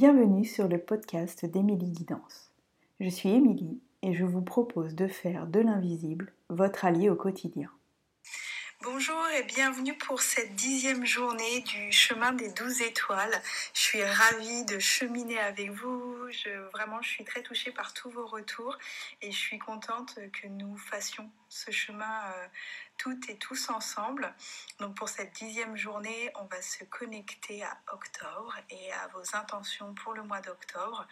Bienvenue sur le podcast d'Émilie Guidance. Je suis Émilie et je vous propose de faire de l'invisible votre allié au quotidien. Bonjour et bienvenue pour cette dixième journée du chemin des douze étoiles. Je suis ravie de cheminer avec vous. Je, vraiment, je suis très touchée par tous vos retours et je suis contente que nous fassions ce chemin euh, toutes et tous ensemble. Donc pour cette dixième journée, on va se connecter à octobre et à vos intentions pour le mois d'octobre.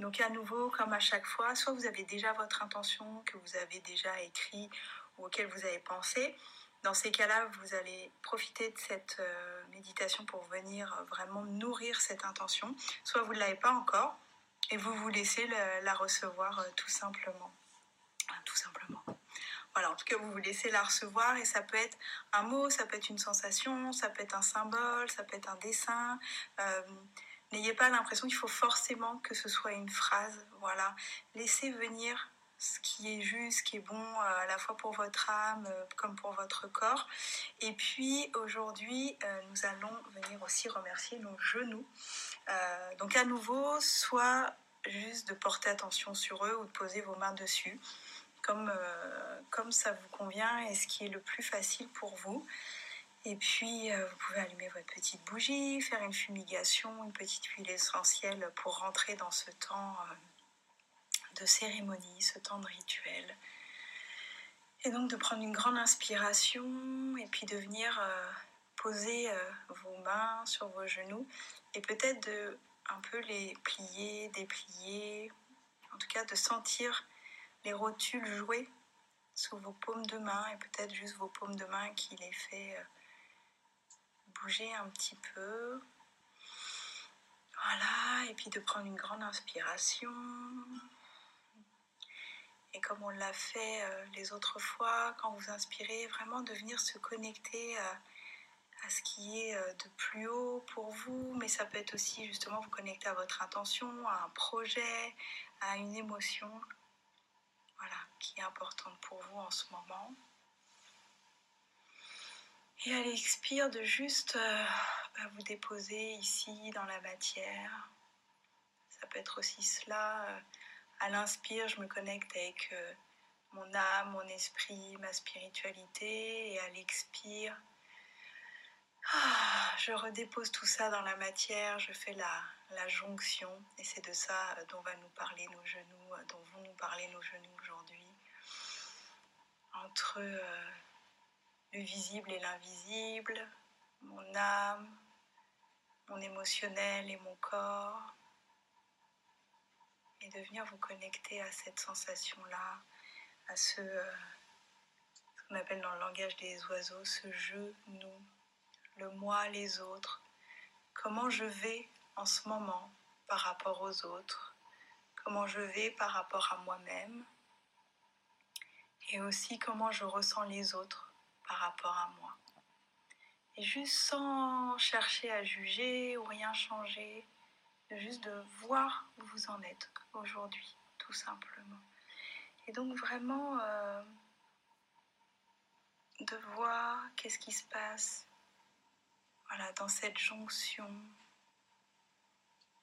Donc à nouveau, comme à chaque fois, soit vous avez déjà votre intention que vous avez déjà écrit ou auquel vous avez pensé, dans ces cas-là, vous allez profiter de cette euh, méditation pour venir euh, vraiment nourrir cette intention. Soit vous ne l'avez pas encore et vous vous laissez la, recevoir euh, tout simplement. tout simplement. Voilà, en tout cas, vous vous laissez la recevoir et ça peut être un mot, ça peut être une sensation, ça peut être un symbole, ça peut être un dessin. N'ayez pas l'impression qu'il faut forcément que ce soit une phrase. Voilà, laissez venir ce qui est juste, ce qui est bon euh, à la fois pour votre âme euh, comme pour votre corps. Et puis aujourd'hui, euh, nous allons venir aussi remercier nos genoux. donc à nouveau, soit juste de porter attention sur eux ou de poser vos mains dessus, comme, comme ça vous convient et ce qui est le plus facile pour vous. Et puis, vous pouvez allumer votre petite bougie, faire une fumigation, une petite huile essentielle pour rentrer dans ce temps de cérémonie, ce temps de rituel. Et donc de prendre une grande inspiration et puis de venir euh, poser euh, vos mains sur vos genoux et peut-être de un peu les plier, déplier, en tout cas de sentir les rotules jouer sous vos paumes de main et peut-être juste vos paumes de main qui les fait euh, bouger un petit peu. Voilà, et puis de prendre une grande inspiration et comme on l'a fait euh, les autres fois, quand vous inspirez, vraiment de venir se connecter à, à ce qui est euh, de plus haut pour vous, mais ça peut être aussi justement vous connecter à votre intention, à un projet, à une émotion, voilà, qui est importante pour vous en ce moment. Et à l'expire, de juste euh, bah, vous déposer ici dans la matière. Ça peut être aussi cela à l'inspire, je me connecte avec euh, mon âme, mon esprit, ma spiritualité. Et à l'expire, ah, je redépose tout ça dans la matière, je fais la, jonction. Et c'est de ça dont va nous parler nos genoux, dont vont nous parler nos genoux aujourd'hui. Entre euh, le visible et l'invisible, mon âme, mon émotionnel et mon corps et de venir vous connecter à cette sensation-là, à ce, euh, qu'on appelle dans le langage des oiseaux, ce je, nous, le moi, les autres. Comment je vais en ce moment par rapport aux autres, comment je vais par rapport à moi-même, et aussi comment je ressens les autres par rapport à moi. Et juste sans chercher à juger ou rien changer, juste de voir où vous en êtes aujourd'hui, tout simplement. Et donc vraiment euh, de voir qu'est-ce qui se passe voilà, dans cette jonction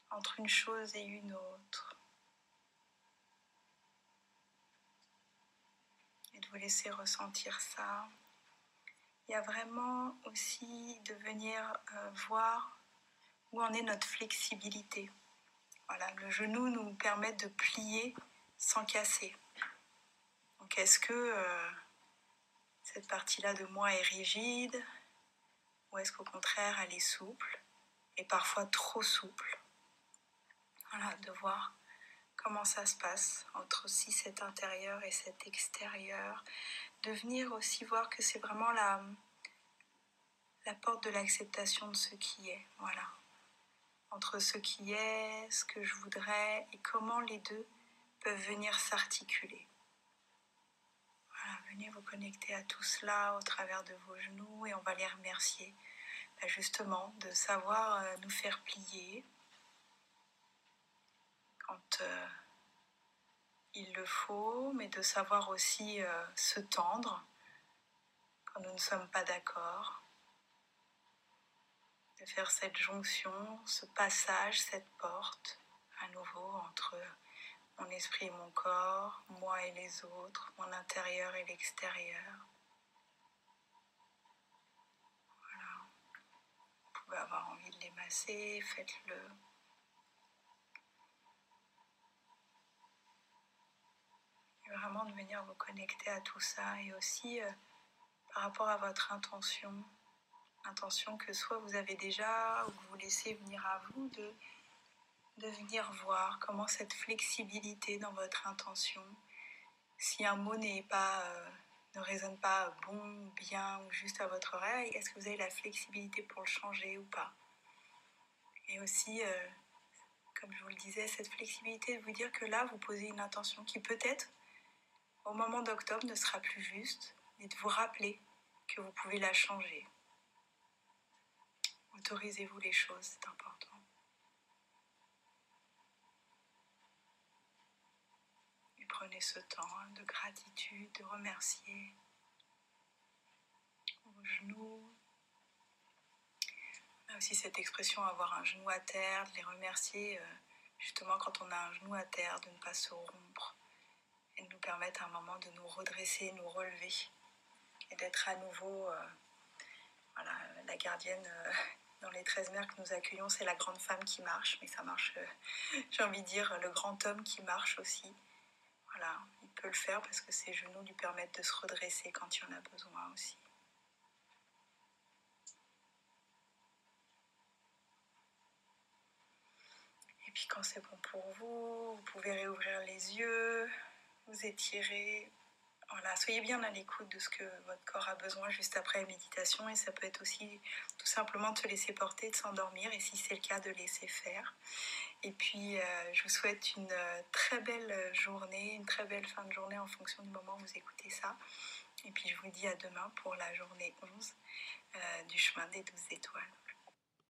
entre une chose et une autre. Et de vous laisser ressentir ça. Il y a vraiment aussi de venir euh, voir où en est notre flexibilité. Voilà, le genou nous permet de plier sans casser. Donc est-ce que euh, cette partie-là de moi est rigide ou est-ce qu'au contraire elle est souple et parfois trop souple? Voilà, de voir comment ça se passe entre aussi cet intérieur et cet extérieur. De venir aussi voir que c'est vraiment la, la porte de l'acceptation de ce qui est. Voilà entre ce qui est, ce que je voudrais et comment les deux peuvent venir s'articuler. Voilà, venez vous connecter à tout cela au travers de vos genoux et on va les remercier ben, justement de savoir euh, nous faire plier quand euh, il le faut, mais de savoir aussi euh, se tendre quand nous ne sommes pas d'accord faire cette jonction, ce passage, cette porte à nouveau entre mon esprit et mon corps, moi et les autres, mon intérieur et l'extérieur. Voilà. Vous pouvez avoir envie de les masser, faites-le. Vraiment de venir vous connecter à tout ça et aussi euh, par rapport à votre intention, intention que soit vous avez déjà ou que vous laissez venir à vous de venir voir comment cette flexibilité dans votre intention, si un mot n'est pas, euh, ne résonne pas bon, bien ou juste à votre oreille, est-ce que vous avez la flexibilité pour le changer ou pas? Et aussi, euh, comme je vous le disais, cette flexibilité de vous dire que là, vous posez une intention qui peut-être, au moment d'octobre, ne sera plus juste, et de vous rappeler que vous pouvez la changer. Autorisez-vous les choses, c'est important. prenez ce temps de gratitude, de remercier vos genoux. A aussi cette expression avoir un genou à terre, de les remercier euh, justement quand on a un genou à terre, de ne pas se rompre et de nous permettre à un moment de nous redresser, nous relever et d'être à nouveau euh, voilà, la gardienne. Euh, dans les 13 mères que nous accueillons, c'est la grande femme qui marche, mais ça marche, j'ai envie de dire, le grand homme qui marche aussi. Voilà, il peut le faire parce que ses genoux lui permettent de se redresser quand il en a besoin aussi. Et puis quand c'est bon pour vous, vous pouvez réouvrir les yeux, vous étirer. Voilà, soyez bien à l'écoute de ce que votre corps a besoin juste après la méditation et ça peut être aussi tout simplement de se laisser porter, de s'endormir et si c'est le cas de laisser faire. Et puis, euh, je vous souhaite une euh, très belle journée, une très belle fin de journée en fonction du moment où vous écoutez ça. Et puis, je vous dis à demain pour la journée 11 euh, du chemin des 12 étoiles.